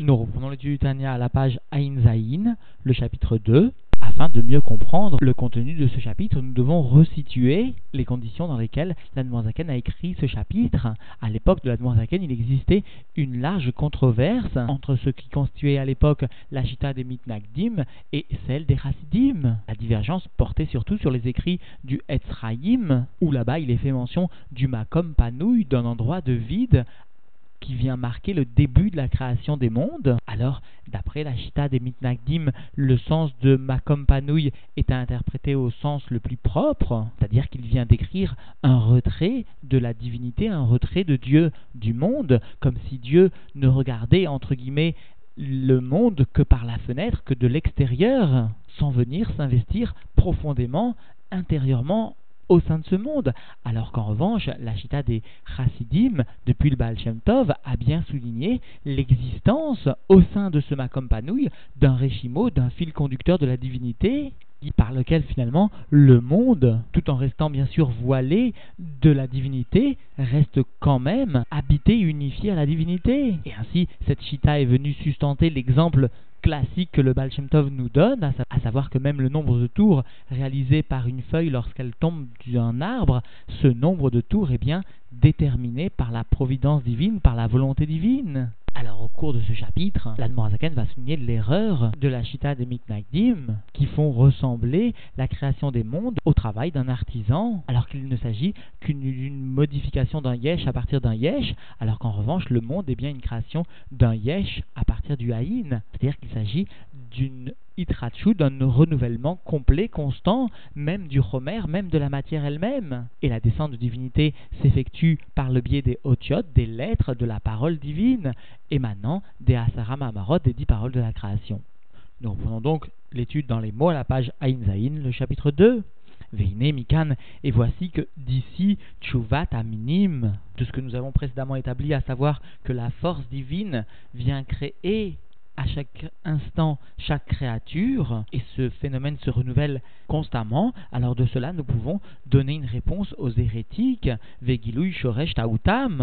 Nous reprenons l'étude du à la page Ain Zain, le chapitre 2. Afin de mieux comprendre le contenu de ce chapitre, nous devons resituer les conditions dans lesquelles l'Admoisaken a écrit ce chapitre. À l'époque de l'Admoisaken, il existait une large controverse entre ce qui constituait à l'époque la chita des Mitnagdim et celle des Hasidim. La divergence portait surtout sur les écrits du Etzraïm, où là-bas il est fait mention du Makom Panouille, d'un endroit de vide qui vient marquer le début de la création des mondes. Alors, d'après la Chita des Mitnagdim, le sens de Makom Panouille est interprété au sens le plus propre, c'est-à-dire qu'il vient décrire un retrait de la divinité, un retrait de Dieu du monde, comme si Dieu ne regardait, entre guillemets, le monde que par la fenêtre, que de l'extérieur, sans venir s'investir profondément, intérieurement au sein de ce monde. Alors qu'en revanche, la Chita des Chassidim, depuis le Baal Shem Tov, a bien souligné l'existence au sein de ce Makom Panouille d'un Réchimo, d'un fil conducteur de la divinité, par lequel finalement le monde, tout en restant bien sûr voilé de la divinité, reste quand même habité, unifié à la divinité. Et ainsi, cette Chita est venue sustenter l'exemple classique que le Baal Shem Tov nous donne, à savoir que même le nombre de tours réalisé par une feuille lorsqu'elle tombe d'un arbre, ce nombre de tours est bien déterminé par la providence divine, par la volonté divine. Alors, au cours de ce chapitre, l'Admorazaken va souligner l'erreur de la Chita des Mitnagdim qui font ressembler la création des mondes au travail d'un artisan, alors qu'il ne s'agit qu'une modification d'un yesh à partir d'un yesh, alors qu'en revanche, le monde est bien une création d'un yesh à partir du haïn, c'est-à-dire qu'il s'agit d'une itrachu, d'un renouvellement complet, constant, même du Homer, même de la matière elle-même. Et la descente de divinité s'effectue par le biais des otiot, des lettres de la parole divine, émanant des Asarama Amarot, des dix paroles de la création. Nous reprenons donc l'étude dans les mots à la page Ain Zain, le chapitre 2. Veine Mikan, et voici que d'ici Tchouvat Aminim, de ce que nous avons précédemment établi, à savoir que la force divine vient créer à chaque instant chaque créature, et ce phénomène se renouvelle constamment, alors de cela nous pouvons donner une réponse aux hérétiques, Vegilui Shoresh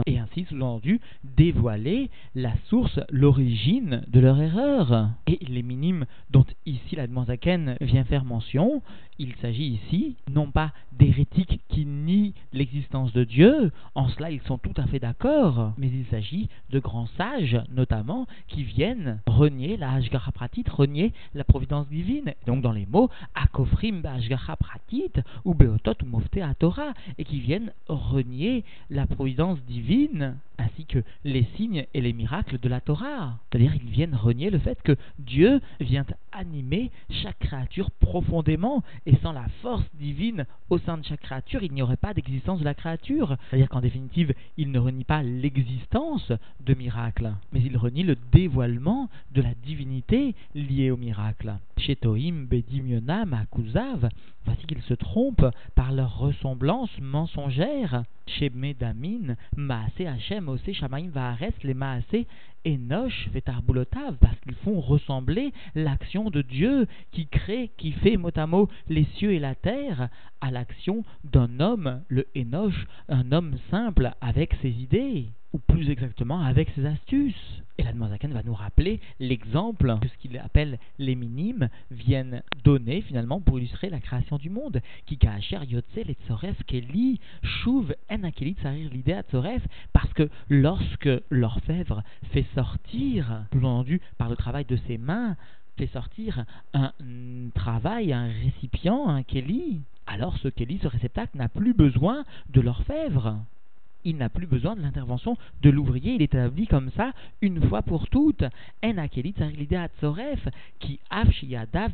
et ainsi sous-entendu dévoiler la source, l'origine de leur erreur. Et les minimes dont ici la Zaken vient faire mention, il s'agit ici non pas d'hérétiques qui nient l'existence de Dieu, en cela ils sont tout à fait d'accord, mais il s'agit de grands sages, notamment, qui viennent renier la Hashgacha Pratit, renier la providence divine. Donc dans les mots, Akofrim Hashgacha Pratit, ou Beotot ou Mofte Torah, et qui viennent renier la providence divine, ainsi que les signes et les miracles de la Torah. C'est-à-dire ils viennent renier le fait que Dieu vient animer chaque créature profondément et sans la force divine au sein de chaque créature, il n'y aurait pas d'existence de la créature. C'est-à-dire qu'en définitive, il ne renie pas l'existence de miracles, mais il renie le dévoilement de la divinité liée au miracle. Chez Toim, Bedimionam, Akuzav, voici qu'ils se trompent par leur ressemblance mensongère. Chez Medamin, Maase Hachem, Ose Shamaim Vahares, les Maase Enoch, Vetarbulotav, parce qu'ils font ressembler l'action de Dieu qui crée, qui fait mot à mot les cieux et la terre, à l'action d'un homme, le Enoch, un homme simple avec ses idées ou plus exactement avec ses astuces. Et la Zaken va nous rappeler l'exemple que ce qu'il appelle les minimes viennent donner finalement pour illustrer la création du monde. Qui kacher yotze tzoref keli shuv en akeli tsarir l'idée tzoref parce que lorsque l'orfèvre fait sortir, plus entendu par le travail de ses mains, fait sortir un travail, un récipient, un keli, alors ce keli, ce réceptacle n'a plus besoin de l'orfèvre il n'a plus besoin de l'intervention de l'ouvrier, il est établi comme ça une fois pour toutes. En qui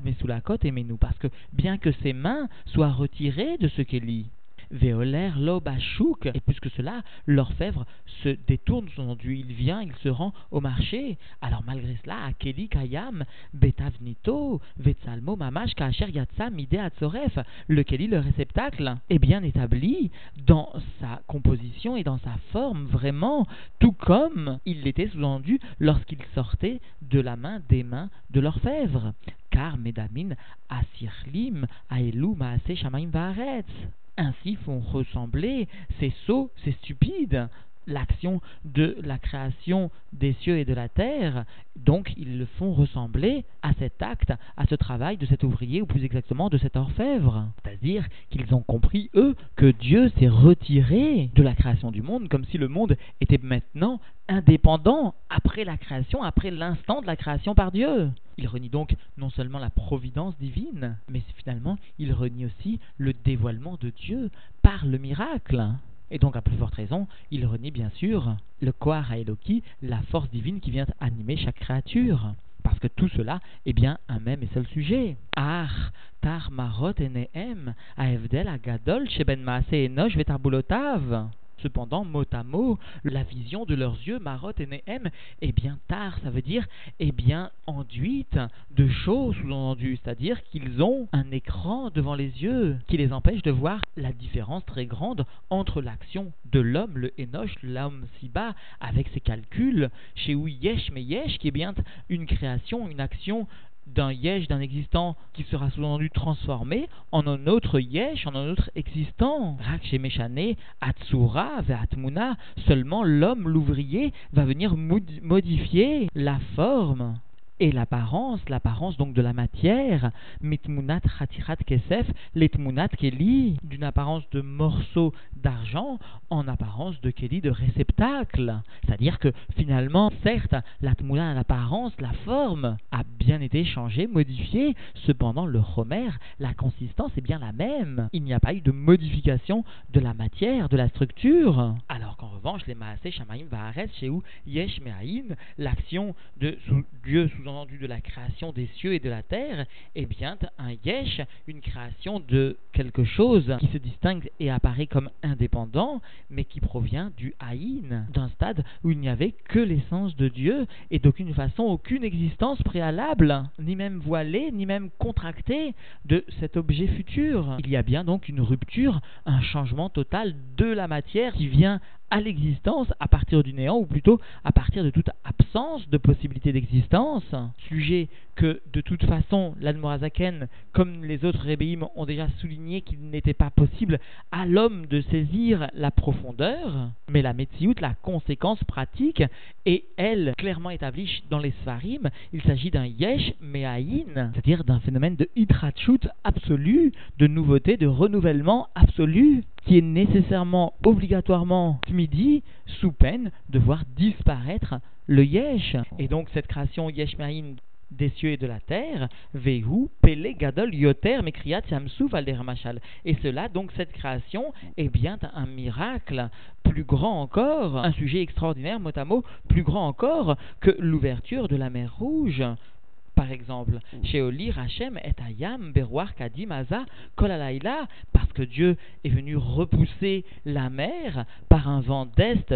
mais sous la côte et nous, parce que bien que ses mains soient retirées de ce qu'il lit, Veoler Lobachouk. Et puisque cela, l'orfèvre se détourne son enduit, il vient, il se rend au marché. Alors malgré cela, Akeli Kayam, Betavnito, Vetsalmo Mamash, Kacher Yatsam, Ide Atzoref, le Keli, le réceptacle, est bien établi dans sa composition et dans sa forme, vraiment, tout comme il l'était sous-entendu lorsqu'il sortait de la main des mains de l'orfèvre. Car Medamin Asirlim, Aelu Maase Shamaim ainsi font ressembler ces sots, ces stupides, l'action de la création des cieux et de la terre, donc ils le font ressembler à cet acte, à ce travail de cet ouvrier, ou plus exactement de cet orfèvre. C'est-à-dire qu'ils ont compris, eux, que Dieu s'est retiré de la création du monde, comme si le monde était maintenant indépendant après la création, après l'instant de la création par Dieu. Il renie donc non seulement la providence divine, mais finalement il renie aussi le dévoilement de Dieu par le miracle. Et donc, à plus forte raison, il renie bien sûr le Koar Eloki, la force divine qui vient animer chaque créature. Parce que tout cela est bien un même et seul sujet. Ar, tar marot enehem, aevdel agadol sheben maase enosh. Cependant, mot à mot, la vision de leurs yeux, Marot et Nehem, est bien tard, ça veut dire est bien enduite de choses sous-entendues, c'est-à-dire qu'ils ont un écran devant les yeux qui les empêche de voir la différence très grande entre l'action de l'homme, le Enoch, l'homme si-bas, avec ses calculs, chez où Yesh mais Yesh, qui est bien une création, une action d'un yesh, d'un existant qui sera sous-entendu transformé en un autre yesh, en un autre existant. Rak Meshane, Atsura, Atmuna, seulement l'homme, l'ouvrier, va venir modifier la forme et l'apparence, l'apparence donc de la matière, mitmunat khatirat kesef, letmunat keli, d'une apparence de morceau d'argent en apparence de keli de réceptacle. C'est-à-dire que finalement, certes, l'atmuna, l'apparence, la forme a bien été changée, modifiée, cependant le romer, la consistance est bien la même. Il n'y a pas eu de modification de la matière, de la structure. Alors qu'en revanche, les maasé shamaim vaaret chez où yesh me'ain, l'action de Dieu sous de la création des cieux et de la terre, eh bien, un yesh, une création de quelque chose qui se distingue et apparaît comme indépendant, mais qui provient du haïn, d'un stade où il n'y avait que l'essence de Dieu et d'aucune façon aucune existence préalable, ni même voilée, ni même contractée de cet objet futur. Il y a bien donc une rupture, un changement total de la matière qui vient à l'existence à partir du néant, ou plutôt à partir de toute absence de possibilité d'existence. Sujet que de toute façon l'Admorazaken, comme les autres rébéim, ont déjà souligné qu'il n'était pas possible à l'homme de saisir la profondeur, mais la Metsiout, la conséquence pratique, est elle clairement établie dans les Sfarim. Il s'agit d'un yesh me'aïn, c'est-à-dire d'un phénomène de hitrachut absolu, de nouveauté, de renouvellement absolu, qui est nécessairement, obligatoirement, midi, sous peine de voir disparaître le yesh. Et donc cette création yesh me'aïn des cieux et de la terre, Vehu, Pele, Gadol, Yoter, Mekriat, Yamsou, Machal. Et cela, donc, cette création est bien un miracle plus grand encore, un sujet extraordinaire, mot à mot, plus grand encore que l'ouverture de la mer Rouge. Par exemple, chez Oli, Rachem et Ayam, Berouar, Kadim, Aza, Kolalaïla, parce que Dieu est venu repousser la mer par un vent d'est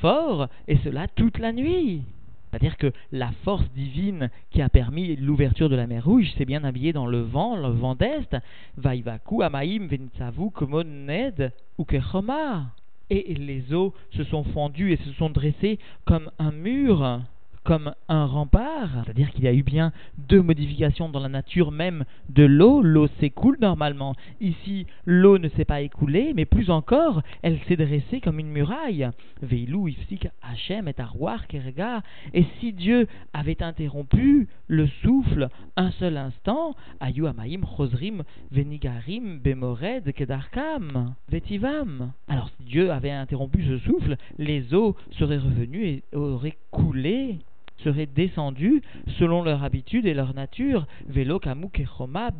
fort, et cela toute la nuit. C'est-à-dire que la force divine qui a permis l'ouverture de la mer Rouge s'est bien habillée dans le vent, le vent d'Est. Vaivaku, Amaim, Venitsavu, Komoned, Ukechoma. Et les eaux se sont fendues et se sont dressées comme un mur comme un rempart, c'est-à-dire qu'il y a eu bien deux modifications dans la nature même de l'eau. L'eau s'écoule normalement. Ici, l'eau ne s'est pas écoulée, mais plus encore, elle s'est dressée comme une muraille. Veilou, Ifsik, Hachem et Arwar, Kerga. Et si Dieu avait interrompu le souffle un seul instant, Ayu Amaim, Chosrim, Venigarim, Bemored, Kedarkam, Vetivam. Alors si Dieu avait interrompu ce souffle, les eaux seraient revenues et auraient coulé seraient descendues selon leur habitude et leur nature. Vélo, Kamouk et Choma,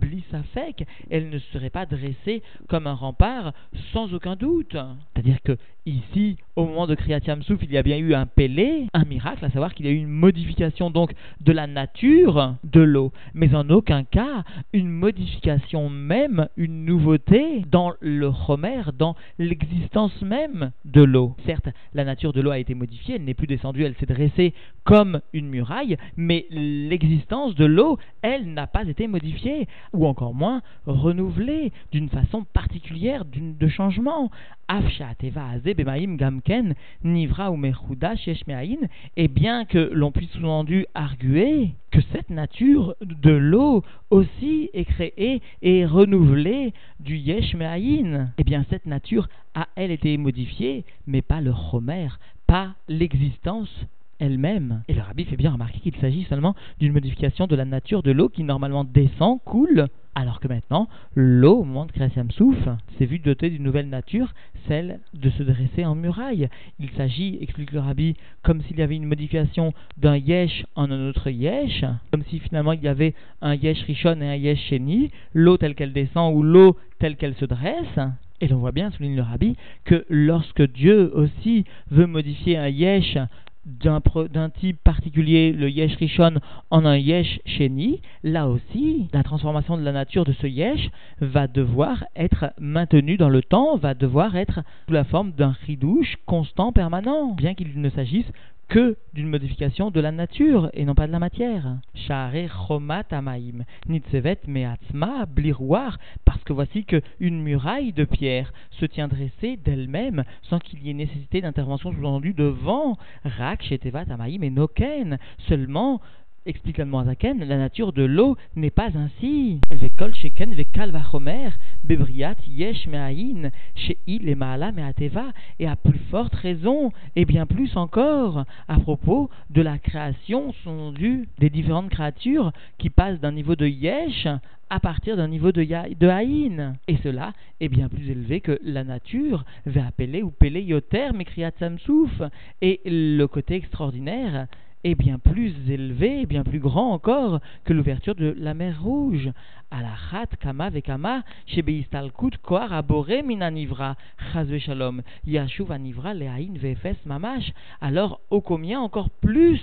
elles ne seraient pas dressées comme un rempart sans aucun doute. C'est-à-dire que ici, au moment de Kriyat Souf, il y a bien eu un pélé, un miracle, à savoir qu'il y a eu une modification donc de la nature de l'eau, mais en aucun cas une modification même, une nouveauté dans le Homer, dans l'existence même de l'eau. Certes, la nature de l'eau a été modifiée, elle n'est plus descendue, elle s'est dressée comme une muraille, mais l'existence de l'eau, elle, n'a pas été modifiée, ou encore moins renouvelée d'une façon particulière de changement. Gamken, Nivra ou et bien que l'on puisse sous-entendu arguer que cette nature de l'eau aussi est créée et renouvelée du Yesh eh bien cette nature a elle été modifiée, mais pas le Homer, pas l'existence elle-même. Et le rabbi fait bien remarquer qu'il s'agit seulement d'une modification de la nature de l'eau qui normalement descend, coule, alors que maintenant, l'eau, au moment de création souffle, s'est vue dotée d'une nouvelle nature, celle de se dresser en muraille. Il s'agit, explique le rabbi, comme s'il y avait une modification d'un yesh en un autre yesh, comme si finalement il y avait un yesh rishon et un yesh sheni, l'eau telle qu'elle descend ou l'eau telle qu'elle se dresse. Et l'on voit bien, souligne le rabbi, que lorsque Dieu aussi veut modifier un yesh d'un type particulier, le yesh rishon, en un yesh sheni, là aussi, la transformation de la nature de ce yesh va devoir être maintenue dans le temps, va devoir être sous la forme d'un ridouche constant, permanent, bien qu'il ne s'agisse que d'une modification de la nature et non pas de la matière. Nitsevet que voici que une muraille de pierre se tient dressée d'elle-même sans qu'il y ait nécessité d'intervention sous-entendue devant. Rak shetevat amaim et noken, seulement explique l'Admorazaken, la nature de l'eau n'est pas ainsi. Vekol sheken vekal vachomer, bebriat yesh me'ain, she'il et ma'ala et à plus forte raison, et bien plus encore, à propos de la création sont dues des différentes créatures qui passent d'un niveau de yesh à partir d'un niveau de, de haïn. Et cela est bien plus élevé que la nature va appeler ou peler yoter, mais samsouf. Et le côté extraordinaire, est bien plus élevé, bien plus grand encore que l'ouverture de la mer Rouge. Alachat kama vekama shebeistalkut koar abore minanivra chazve shalom yashuv anivra lehain vefes mamash. Alors, au combien encore plus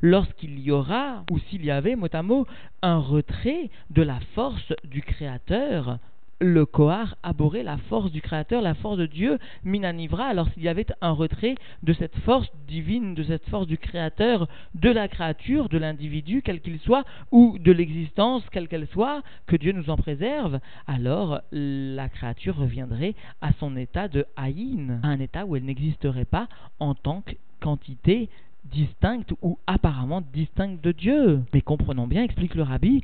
lorsqu'il y aura, ou s'il y avait mot à mot, un retrait de la force du Créateur le Kohar abhorrait la force du Créateur, la force de Dieu, Minanivra, alors s'il y avait un retrait de cette force divine, de cette force du Créateur, de la créature, de l'individu, quel qu'il soit, ou de l'existence, quelle qu'elle soit, que Dieu nous en préserve, alors la créature reviendrait à son état de haïn, un état où elle n'existerait pas en tant qu'entité distincte ou apparemment distincte de Dieu. Mais comprenons bien, explique le rabbi,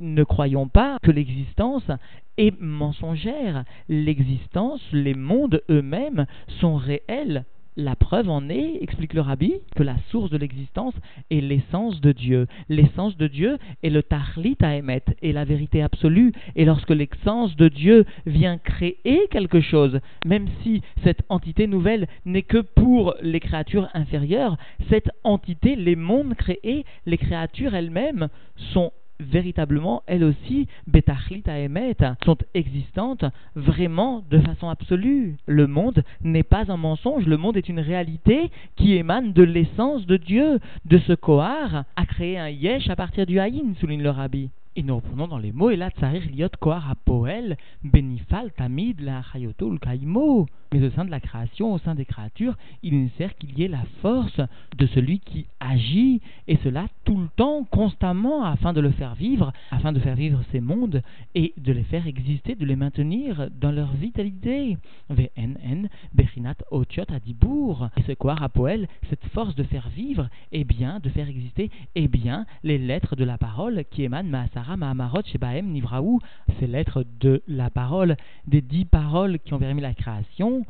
ne croyons pas que l'existence est mensongère. L'existence, les mondes eux-mêmes sont réels. La preuve en est, explique le rabbi, que la source de l'existence est l'essence de Dieu. L'essence de Dieu est le tahlit à émettre, est la vérité absolue. Et lorsque l'essence de Dieu vient créer quelque chose, même si cette entité nouvelle n'est que pour les créatures inférieures, cette entité, les mondes créés, les créatures elles-mêmes sont véritablement, elles aussi, Betachlit Emet, sont existantes vraiment de façon absolue. Le monde n'est pas un mensonge, le monde est une réalité qui émane de l'essence de Dieu, de ce Kohar, a créé un Yesh à partir du Haïn, souligne le Rabbi. Et nous reprenons dans les mots, et là, tsarir liot kohar poel, benifal tamid la chayoto kaimo. Mais au sein de la création, au sein des créatures, il est nécessaire qu'il y ait la force de celui qui agit, et cela tout le temps, constamment, afin de le faire vivre, afin de faire vivre ces mondes, et de les faire exister, de les maintenir dans leur vitalité. VNN, Bechinat Otiot Adibour. Et ce quoi Poel, cette force de faire vivre, et bien, de faire exister, et bien, les lettres de la parole qui émanent Shebaem Nivraou, ces lettres de la parole, des dix paroles qui ont permis la création,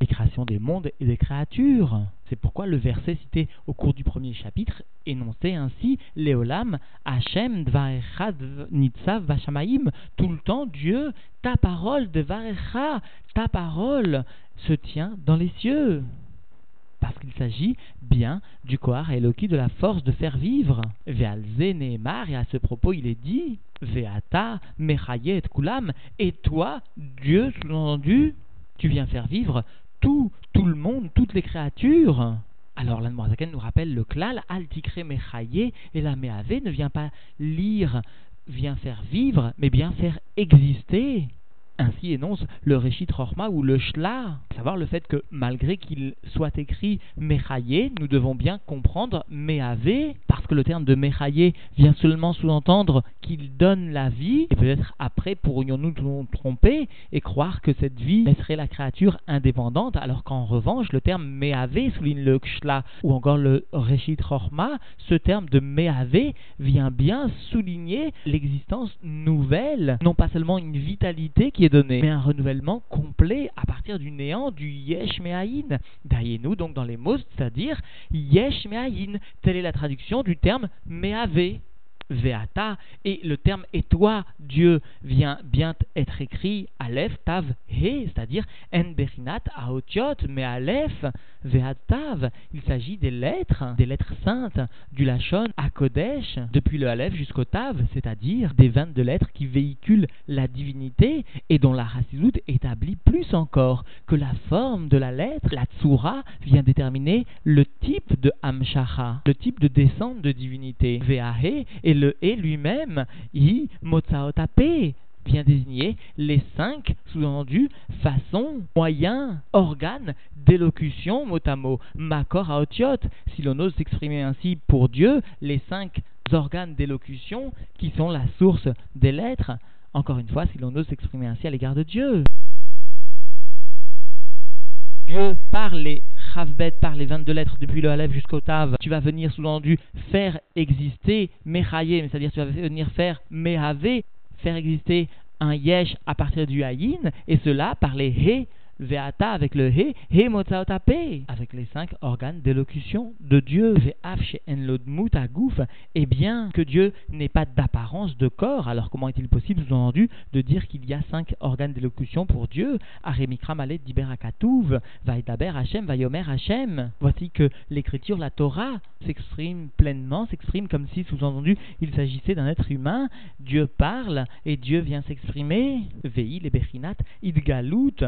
les créations des mondes et des créatures. C'est pourquoi le verset cité au cours du premier chapitre énonçait ainsi Léolam, Hachem, Dvarechad, Nitzav, Vashamaim. Tout le temps, Dieu, ta parole, Dvarecha, ta parole se tient dans les cieux. Qu'il s'agit bien du Kohar Eloki de la force de faire vivre. Vealze Nehemar, et à ce propos il est dit Veata, Mechayet, Kulam, et toi, Dieu, sous-entendu, tu viens faire vivre tout, tout le monde, toutes les créatures. Alors l'Anmoazaken nous rappelle le klal, altikre mechaye, et la ne vient pas lire, vient faire vivre, mais bien faire exister. Ainsi énonce le Réchit Rorma ou le Shla, savoir le fait que malgré qu'il soit écrit Mechaye, nous devons bien comprendre Mehavé, parce que le terme de Mechaye vient seulement sous-entendre qu'il donne la vie, et peut-être après pourrions-nous nous tromper et croire que cette vie laisserait la créature indépendante, alors qu'en revanche le terme Mehavé souligne le Shla ou encore le Réchit Rorma, ce terme de Mehavé vient bien souligner l'existence nouvelle, non pas seulement une vitalité qui est mais un renouvellement complet à partir du néant du Yesh Me'ayin. Dayenu, donc dans les mots, c'est-à-dire Yesh Me'ayin. Telle est la traduction du terme Me'avé. Veata, et le terme et toi, Dieu, vient bien être écrit Aleph, Tav, He, c'est-à-dire En Berinat, Aotiot, mais Aleph, Veatav. Il s'agit des lettres, des lettres saintes, du Lachon à Kodesh, depuis le Aleph jusqu'au Tav, c'est-à-dire des 22 lettres qui véhiculent la divinité et dont la Rassizout établit plus encore que la forme de la lettre, la Tsura, vient déterminer le type de Amshacha, le type de descente de divinité. Veahe et le E lui-même, I Motsaotape, vient désigner les cinq sous-entendus façons, moyens, organes d'élocution, mot à mot, makor aotiot. Si l'on ose s'exprimer ainsi pour Dieu, les cinq organes d'élocution qui sont la source des lettres, encore une fois, si l'on ose s'exprimer ainsi à l'égard de Dieu. Dieu Par les 22 lettres depuis le Aleph jusqu'au Tav, tu vas venir sous-entendu faire exister Mechaye, c'est-à-dire tu vas venir faire Mehave, faire exister un Yesh à partir du Ayin, et cela par les He Veata avec le He, He Motsaotape, avec les cinq organes d'élocution de Dieu. Ve'af she'en lodmut agouf, et bien que Dieu n'ait pas d'apparence de corps, alors comment est-il possible, sous-entendu, de dire qu'il y a cinq organes d'élocution pour Dieu? Aremikram alet diberakatuv, Vaïdaber Hashem, Vayomer Hashem. Voici que l'écriture, la Torah, s'exprime pleinement, s'exprime comme si, sous-entendu, il s'agissait d'un être humain. Dieu parle et Dieu vient s'exprimer. Ve'i le bechinat idgalut,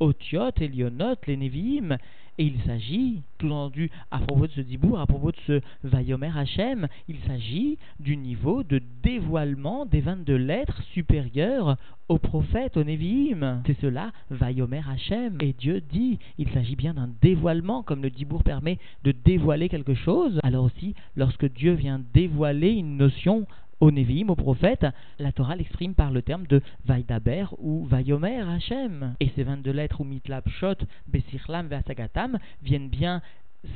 Otiot, Elionot, les Nevi'im. Et il s'agit, tout entendu, à propos de ce dibour, à propos de ce Vayomer Hashem, il s'agit du niveau de dévoilement des 22 lettres supérieures aux prophètes, aux Nevi'im. C'est cela, Vayomer Hashem. Et Dieu dit, il s'agit bien d'un dévoilement, comme le dibour permet de dévoiler quelque chose. Alors aussi, lorsque Dieu vient dévoiler une notion au Nevi'im, au prophète, la Torah l'exprime par le terme de Vaïdaber ou Vayomer Hashem. Et ces 22 lettres ou Mitlab Shot, Besirlam, Veasagatam viennent bien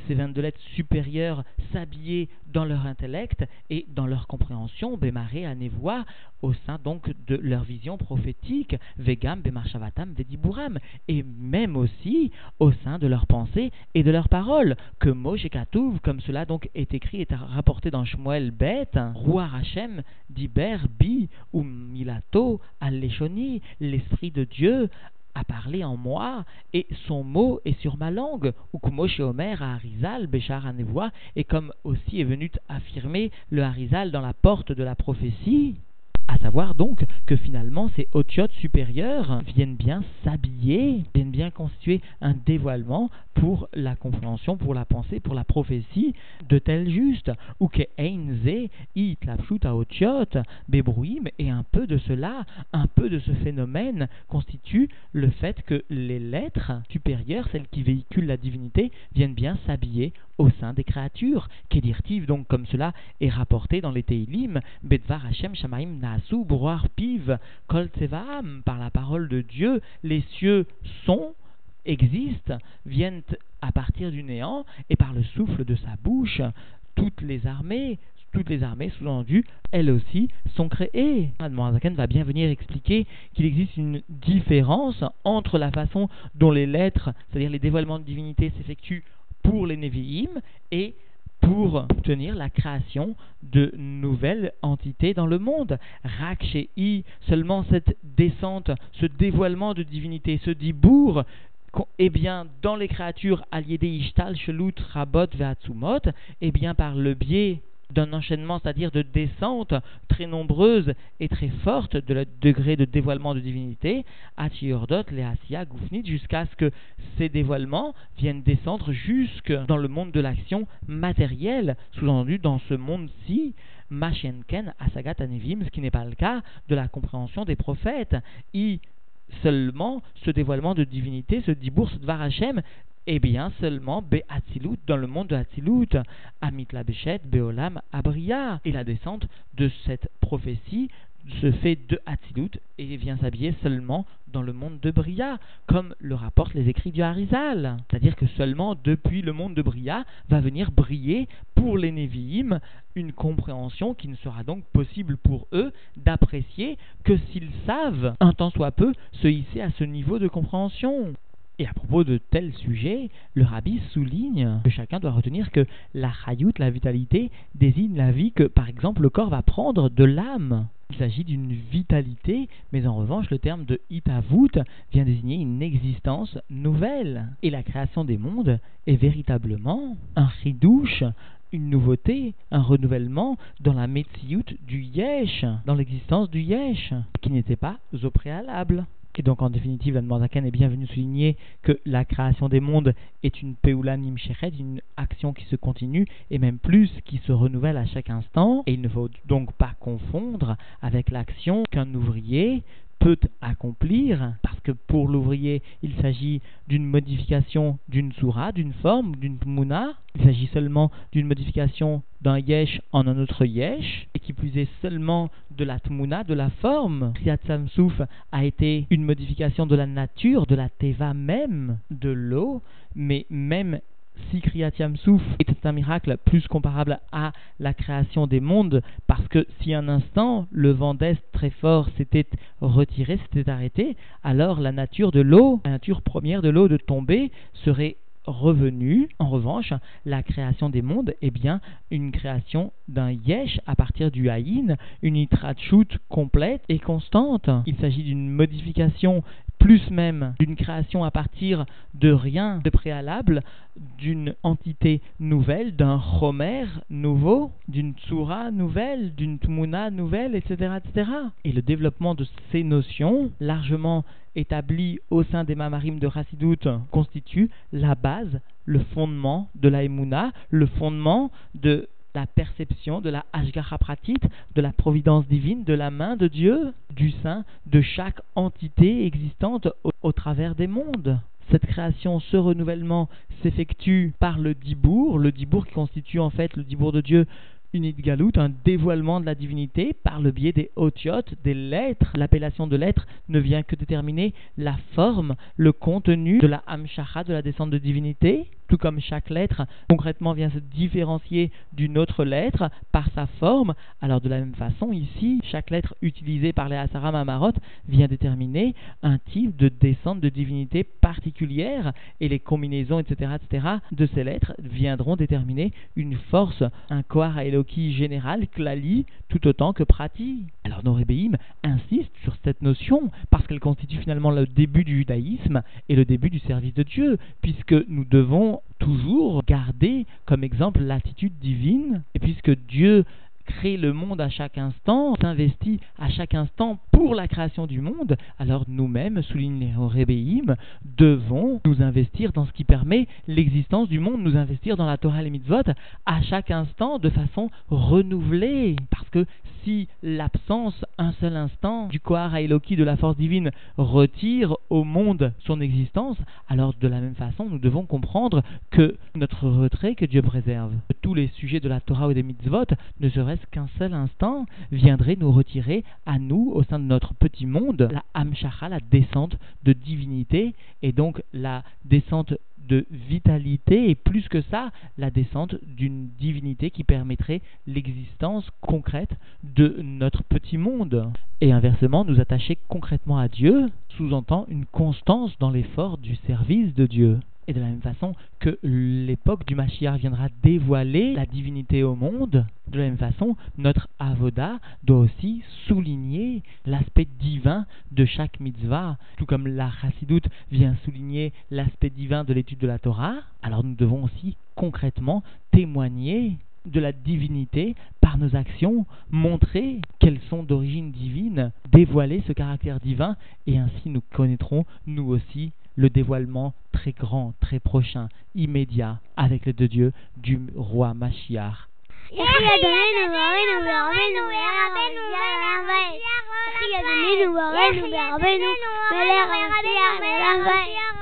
ces 22 lettres supérieures s'habiller dans leur intellect et dans leur compréhension, Bémaré, Anévoa, au sein donc de leur vision prophétique, Vegam, Bemarshavatam, Vediburam, et même aussi au sein de leur pensée et de leurs paroles, que Moshe Katouv, comme cela donc est écrit et rapporté dans Shmuel Bet, Roi Hachem, Diber, Bi, ou Milato, Aleshoni, l'Esprit de Dieu, a parlé en moi, et son mot est sur ma langue, ou comme Omer à Harizal, Béchar et comme aussi est venu affirmer le Harizal dans la porte de la prophétie, à savoir donc que finalement ces otiotes supérieures viennent bien s'habiller, viennent bien constituer un dévoilement pour la compréhension, pour la pensée, pour la prophétie de tel juste, ou que Einze, it la bébrouim, et un peu de cela, un peu de ce phénomène constitue le fait que les lettres supérieures, celles qui véhiculent la divinité, viennent bien s'habiller au sein des créatures. Kedirtiv, donc comme cela est rapporté dans les Teilim, Bedvar Hashem Shamaim Broar Piv par la parole de Dieu, les cieux sont, existent, viennent à partir du néant, et par le souffle de sa bouche, toutes les armées, toutes les armées, sous-entendu, elles aussi, sont créées. Zaken va bien venir expliquer qu'il existe une différence entre la façon dont les lettres, c'est-à-dire les dévoilements de divinité, s'effectuent pour les Nevi'im et pour obtenir la création de nouvelles entités dans le monde. Rak I, seulement cette descente, ce dévoilement de divinité, ce dibour, eh bien, dans les créatures alliées des Ishtal, Shelut, Rabot, Veatsumot, eh bien, par le biais d'un enchaînement, c'est-à-dire de descente très nombreuse et très forte de le degré de dévoilement de divinité, Atiordot, Leasia, Goufnit, jusqu'à ce que ces dévoilements viennent descendre jusque dans le monde de l'action matérielle, sous-entendu dans ce monde-ci, Machenken, Asagat, Anevim, ce qui n'est pas le cas de la compréhension des prophètes. I seulement ce dévoilement de divinité, ce dibour, ce dvar Hashem, eh bien seulement Be'atzilut, dans le monde de Hatzilut, Amit la Beolam, Abria. Et la descente de cette prophétie se fait de Hatzilut et vient s'habiller seulement dans le monde de Bria, comme le rapportent les écrits du Harizal. C'est-à-dire que seulement depuis le monde de Bria va venir briller pour les Nevi'im une compréhension qui ne sera donc possible pour eux d'apprécier que s'ils savent, un temps soit peu, se hisser à ce niveau de compréhension. Et à propos de tels sujets, le rabbi souligne que chacun doit retenir que la chayout, la vitalité, désigne la vie que, par exemple, le corps va prendre de l'âme. Il s'agit d'une vitalité, mais en revanche, le terme de hitavut vient désigner une existence nouvelle. Et la création des mondes est véritablement un ridouche, une nouveauté, un renouvellement dans la metsiout du yesh, dans l'existence du yesh, qui n'était pas au préalable. Et donc, en définitive, la est bien venu souligner que la création des mondes est une Peula Nimshechet, une action qui se continue, et même plus, qui se renouvelle à chaque instant. Et il ne faut donc pas confondre avec l'action qu'un ouvrier peut accomplir, parce que pour l'ouvrier, il s'agit d'une modification d'une soura, d'une forme, d'une mouna. Il s'agit seulement d'une modification d'un yesh en un autre yesh, et qui plus est seulement de la tmouna, de la forme. Kriyat Samsouf a été une modification de la nature, de la teva même, de l'eau, mais même si Kriyat Yamsouf était un miracle plus comparable à la création des mondes, parce que si un instant le vent d'est très fort s'était retiré, s'était arrêté, alors la nature de l'eau, la nature première de l'eau de tomber serait revenue. En revanche, la création des mondes est bien une création d'un yesh à partir du haïn, une itrachut complète et constante. Il s'agit d'une modification plus même d'une création à partir de rien de préalable, d'une entité nouvelle, d'un chomer nouveau, d'une tsura nouvelle, d'une tmuna nouvelle, etc., etc. Et le développement de ces notions, largement établies au sein des mamarim de Rassidout, constitue la base, le fondement de la le fondement de la perception de la Ashgacha Pratit, de la providence divine, de la main de Dieu, du sein, de chaque entité existante au, travers des mondes. Cette création, ce renouvellement s'effectue par le Dibour, le Dibour qui constitue en fait le Dibour de Dieu une un dévoilement de la divinité par le biais des otiotes, des lettres. L'appellation de lettres ne vient que déterminer la forme, le contenu de la hamshacha, de la descente de divinité tout comme chaque lettre concrètement vient se différencier d'une autre lettre par sa forme, alors de la même façon ici, chaque lettre utilisée par les Asaram Amarot vient déterminer un type de descente de divinité particulière et les combinaisons, etc., etc., de ces lettres viendront déterminer une force, un Kohar Eloki général, Klali, tout autant que Prati. Alors Norébéim insiste sur cette notion parce qu'elle constitue finalement le début du judaïsme et le début du service de Dieu, puisque nous devons toujours garder comme exemple l'attitude divine, et puisque Dieu crée le monde à chaque instant, s'investit à chaque instant pour la création du monde, alors nous-mêmes, souligne les Rébéim, devons nous investir dans ce qui permet l'existence du monde, nous investir dans la Torah et les mitzvot à chaque instant de façon renouvelée. Parce que si l'absence, un seul instant, du Kohar Eloki de la force divine retire au monde son existence, alors de la même façon, nous devons comprendre que notre retrait que Dieu préserve, tous les sujets de la Torah ou des mitzvot, ne serait-ce qu'un seul instant, viendrait nous retirer à nous, au sein de notre petit monde, la Hamshacha, la descente de divinité, et donc la descente de vitalité et plus que ça, la descente d'une divinité qui permettrait l'existence concrète de notre petit monde. Et inversement, nous attacher concrètement à Dieu sous-entend une constance dans l'effort du service de Dieu. Et de la même façon que l'époque du Mashiach viendra dévoiler la divinité au monde, de la même façon, notre avoda doit aussi souligner l'aspect divin de chaque mitzvah, tout comme la chassidoute vient souligner l'aspect divin de l'étude de la Torah. Alors nous devons aussi concrètement témoigner de la divinité par nos actions, montrer qu'elles sont d'origine divine, dévoiler ce caractère divin, et ainsi nous connaîtrons, nous aussi, le dévoilement très grand, très prochain, immédiat, avec l'aide de Dieu, du roi Machiar. Maria,